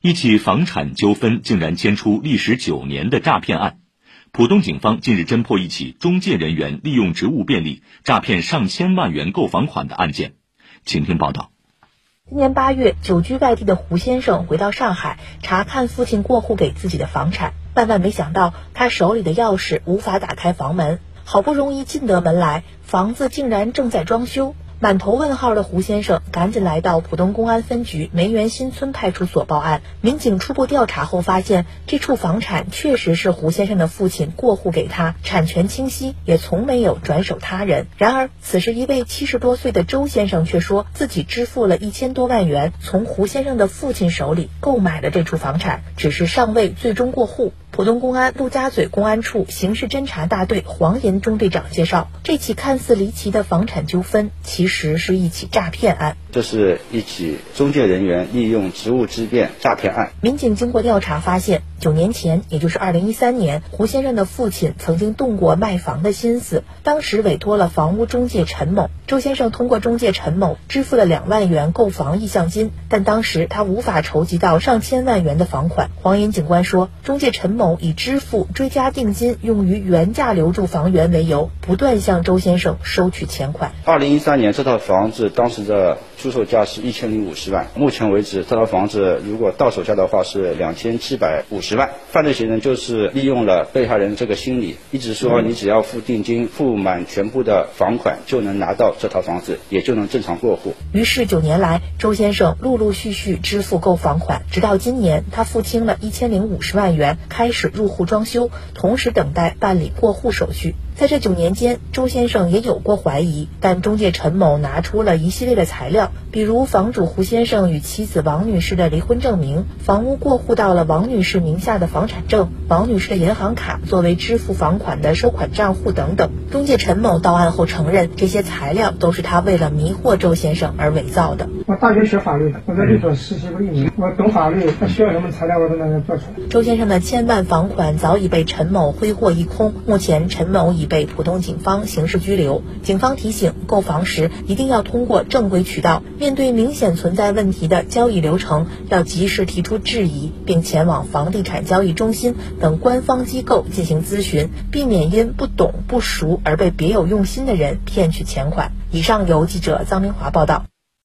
一起房产纠纷竟然牵出历时九年的诈骗案。浦东警方近日侦破一起中介人员利用职务便利诈骗上千万元购房款的案件，请听报道。今年八月，久居外地的胡先生回到上海查看父亲过户给自己的房产，万万没想到，他手里的钥匙无法打开房门，好不容易进得门来，房子竟然正在装修。满头问号的胡先生赶紧来到浦东公安分局梅园新村派出所报案。民警初步调查后发现，这处房产确实是胡先生的父亲过户给他，产权清晰，也从没有转手他人。然而，此时一位七十多岁的周先生却说自己支付了一千多万元，从胡先生的父亲手里购买了这处房产，只是尚未最终过户。浦东公安陆家嘴公安处刑事侦查大队黄岩中队长介绍，这起看似离奇的房产纠纷，其实是一起诈骗案。这是一起中介人员利用职务之便诈骗案。民警经过调查发现，九年前，也就是二零一三年，胡先生的父亲曾经动过卖房的心思，当时委托了房屋中介陈某。周先生通过中介陈某支付了两万元购房意向金，但当时他无法筹集到上千万元的房款。黄岩警官说，中介陈某以支付追加定金用于原价留住房源为由，不断向周先生收取钱款。二零一三年，这套房子当时的。出售价是一千零五十万，目前为止这套房子如果到手价的话是两千七百五十万。犯罪嫌疑人就是利用了被害人这个心理，一直说你只要付定金，付满全部的房款就能拿到这套房子，也就能正常过户。于是九年来，周先生陆陆续续支付购房款，直到今年他付清了一千零五十万元，开始入户装修，同时等待办理过户手续。在这九年间，周先生也有过怀疑，但中介陈某拿出了一系列的材料，比如房主胡先生与妻子王女士的离婚证明、房屋过户到了王女士名下的房产证、王女士的银行卡作为支付房款的收款账户等等。中介陈某到案后承认，这些材料都是他为了迷惑周先生而伪造的。我大学学法律的，我在律所实习过一年，我懂法律，他需要什么材料我都能做出来。周先生的千万房款早已被陈某挥霍一空，目前陈某已。被浦东警方刑事拘留。警方提醒，购房时一定要通过正规渠道。面对明显存在问题的交易流程，要及时提出质疑，并前往房地产交易中心等官方机构进行咨询，避免因不懂不熟而被别有用心的人骗取钱款。以上由记者臧明华报道。